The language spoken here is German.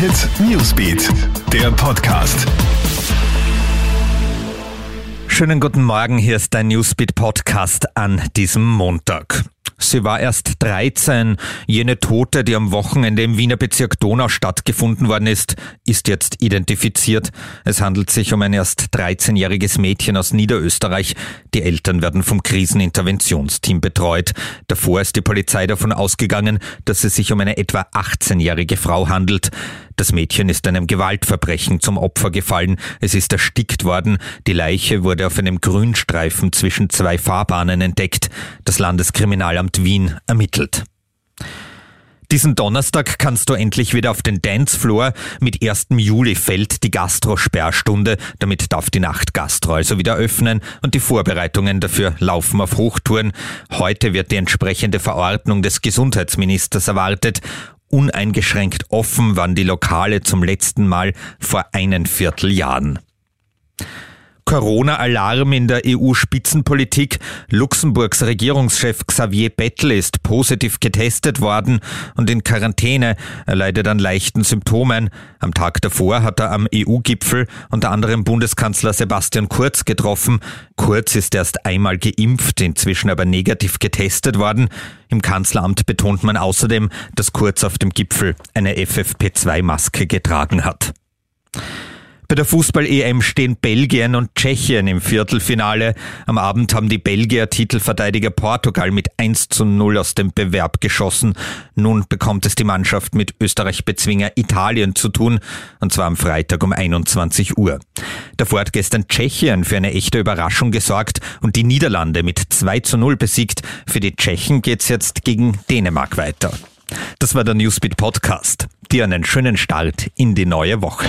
Hit Newsbeat, der Podcast. Schönen guten Morgen, hier ist dein Newsbeat Podcast an diesem Montag. Sie war erst 13. Jene Tote, die am Wochenende im Wiener Bezirk Donau stattgefunden worden ist, ist jetzt identifiziert. Es handelt sich um ein erst 13-jähriges Mädchen aus Niederösterreich. Die Eltern werden vom Kriseninterventionsteam betreut. Davor ist die Polizei davon ausgegangen, dass es sich um eine etwa 18-jährige Frau handelt. Das Mädchen ist einem Gewaltverbrechen zum Opfer gefallen. Es ist erstickt worden. Die Leiche wurde auf einem Grünstreifen zwischen zwei Fahrbahnen entdeckt. Das Landeskriminalamt Wien ermittelt. Diesen Donnerstag kannst du endlich wieder auf den Dancefloor. Mit 1. Juli fällt die Gastro-Sperrstunde. Damit darf die Nachtgastro also wieder öffnen und die Vorbereitungen dafür laufen auf Hochtouren. Heute wird die entsprechende Verordnung des Gesundheitsministers erwartet uneingeschränkt offen waren die Lokale zum letzten Mal vor einen Vierteljahren. Corona-Alarm in der EU-Spitzenpolitik. Luxemburgs Regierungschef Xavier Bettel ist positiv getestet worden und in Quarantäne. Er leidet an leichten Symptomen. Am Tag davor hat er am EU-Gipfel unter anderem Bundeskanzler Sebastian Kurz getroffen. Kurz ist erst einmal geimpft, inzwischen aber negativ getestet worden. Im Kanzleramt betont man außerdem, dass Kurz auf dem Gipfel eine FFP2-Maske getragen hat. Bei der Fußball-EM stehen Belgien und Tschechien im Viertelfinale. Am Abend haben die Belgier Titelverteidiger Portugal mit 1 zu 0 aus dem Bewerb geschossen. Nun bekommt es die Mannschaft mit Österreich-Bezwinger Italien zu tun, und zwar am Freitag um 21 Uhr. Davor hat gestern Tschechien für eine echte Überraschung gesorgt und die Niederlande mit 2 zu 0 besiegt. Für die Tschechen geht's jetzt gegen Dänemark weiter. Das war der Newsbeat Podcast. Dir einen schönen Start in die neue Woche.